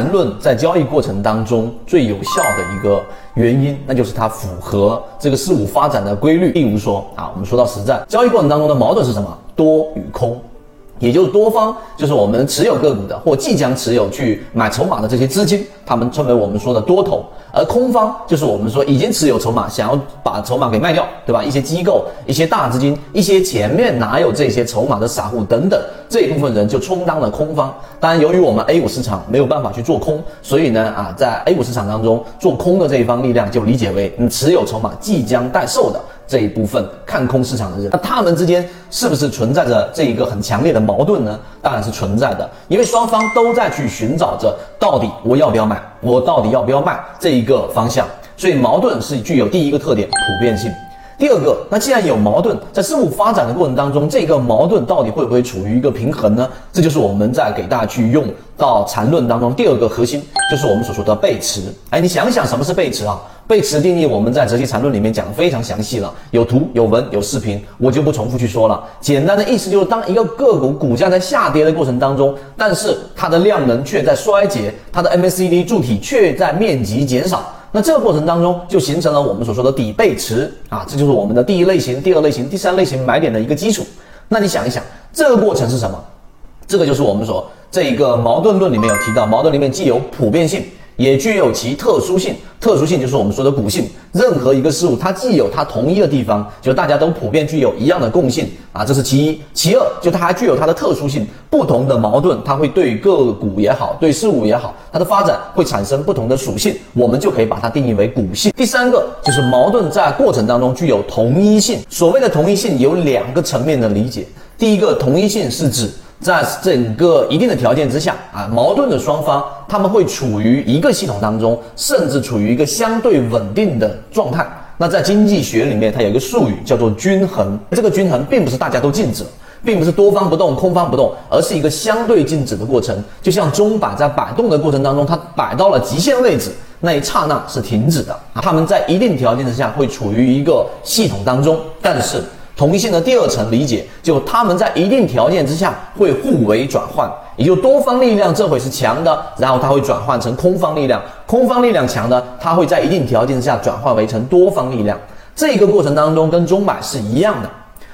谈论在交易过程当中最有效的一个原因，那就是它符合这个事物发展的规律。例如说啊，我们说到实战交易过程当中的矛盾是什么？多与空。也就是多方，就是我们持有个股的或即将持有去买筹码的这些资金，他们称为我们说的多头；而空方就是我们说已经持有筹码，想要把筹码给卖掉，对吧？一些机构、一些大资金、一些前面哪有这些筹码的散户等等，这一部分人就充当了空方。当然，由于我们 A 股市场没有办法去做空，所以呢，啊，在 A 股市场当中做空的这一方力量就理解为你持有筹码即将待售的。这一部分看空市场的人，那他们之间是不是存在着这一个很强烈的矛盾呢？当然是存在的，因为双方都在去寻找着到底我要不要买，我到底要不要卖这一个方向，所以矛盾是具有第一个特点普遍性。第二个，那既然有矛盾，在事物发展的过程当中，这个矛盾到底会不会处于一个平衡呢？这就是我们在给大家去用到缠论当中第二个核心，就是我们所说的背驰。哎，你想想什么是背驰啊？背驰定义我们在哲学缠论里面讲的非常详细了，有图有文有视频，我就不重复去说了。简单的意思就是，当一个个股股价在下跌的过程当中，但是它的量能却在衰竭，它的 MACD 柱体却在面积减少。那这个过程当中就形成了我们所说的底背驰啊，这就是我们的第一类型、第二类型、第三类型买点的一个基础。那你想一想，这个过程是什么？这个就是我们说这一个矛盾论里面有提到，矛盾里面既有普遍性。也具有其特殊性，特殊性就是我们说的股性。任何一个事物，它既有它同一的地方，就大家都普遍具有一样的共性啊，这是其一。其二，就它还具有它的特殊性，不同的矛盾，它会对个股也好，对事物也好，它的发展会产生不同的属性，我们就可以把它定义为股性。第三个就是矛盾在过程当中具有同一性。所谓的同一性有两个层面的理解，第一个同一性是指。在整个一定的条件之下啊，矛盾的双方他们会处于一个系统当中，甚至处于一个相对稳定的状态。那在经济学里面，它有一个术语叫做均衡。这个均衡并不是大家都静止，并不是多方不动、空方不动，而是一个相对静止的过程。就像钟摆在摆动的过程当中，它摆到了极限位置，那一刹那是停止的。他们在一定条件之下会处于一个系统当中，但是。同一性的第二层理解，就他们在一定条件之下会互为转换，也就多方力量这会是强的，然后它会转换成空方力量，空方力量强的，它会在一定条件之下转换为成多方力量，这个过程当中跟中买是一样的。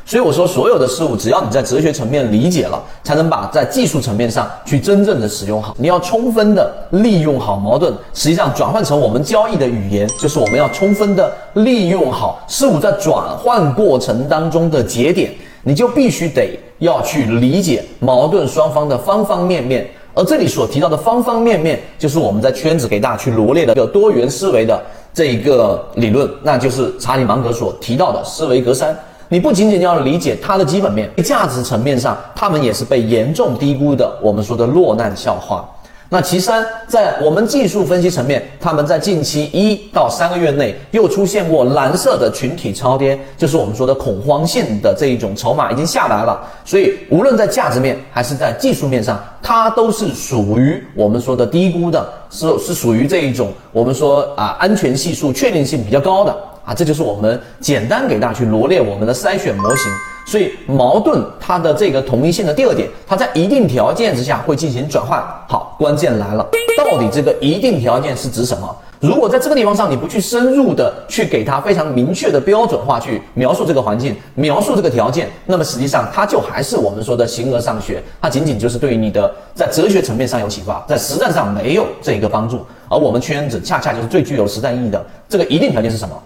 所以我说，所有的事物，只要你在哲学层面理解了，才能把在技术层面上去真正的使用好。你要充分的利用好矛盾，实际上转换成我们交易的语言，就是我们要充分的利用好事物在转换过程当中的节点，你就必须得要去理解矛盾双方的方方面面。而这里所提到的方方面面，就是我们在圈子给大家去罗列的一个多元思维的这一个理论，那就是查理芒格所提到的思维格栅。你不仅仅要理解它的基本面，价值层面上，他们也是被严重低估的。我们说的落难笑话。那其三，在我们技术分析层面，他们在近期一到三个月内又出现过蓝色的群体超跌，就是我们说的恐慌性的这一种筹码已经下来了。所以，无论在价值面还是在技术面上，它都是属于我们说的低估的，是是属于这一种我们说啊安全系数确定性比较高的。啊，这就是我们简单给大家去罗列我们的筛选模型。所以矛盾它的这个同一性的第二点，它在一定条件之下会进行转换。好，关键来了，到底这个一定条件是指什么？如果在这个地方上你不去深入的去给它非常明确的标准化去描述这个环境，描述这个条件，那么实际上它就还是我们说的形而上学，它仅仅就是对于你的在哲学层面上有启发，在实战上没有这一个帮助。而我们圈子恰恰就是最具有实战意义的这个一定条件是什么？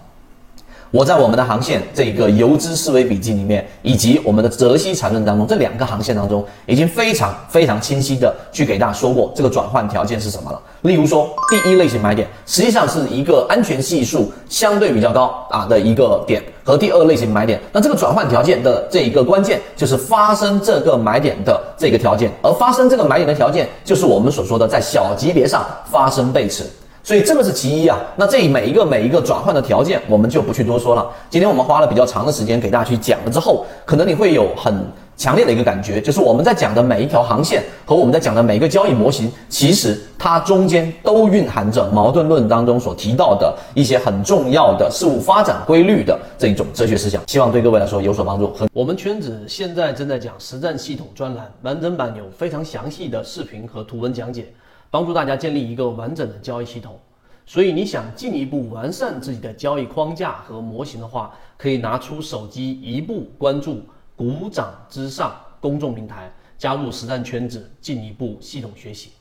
我在我们的航线这个游资思维笔记里面，以及我们的泽西缠论当中，这两个航线当中，已经非常非常清晰的去给大家说过这个转换条件是什么了。例如说，第一类型买点实际上是一个安全系数相对比较高啊的一个点，和第二类型买点，那这个转换条件的这一个关键就是发生这个买点的这个条件，而发生这个买点的条件就是我们所说的在小级别上发生背驰。所以这个是其一啊，那这每一个每一个转换的条件，我们就不去多说了。今天我们花了比较长的时间给大家去讲了之后，可能你会有很强烈的一个感觉，就是我们在讲的每一条航线和我们在讲的每一个交易模型，其实它中间都蕴含着矛盾论当中所提到的一些很重要的事物发展规律的这一种哲学思想，希望对各位来说有所帮助。很我们圈子现在正在讲实战系统专栏完整版，有非常详细的视频和图文讲解。帮助大家建立一个完整的交易系统。所以你想进一步完善自己的交易框架和模型的话，可以拿出手机一步关注“股掌之上”公众平台，加入实战圈子，进一步系统学习。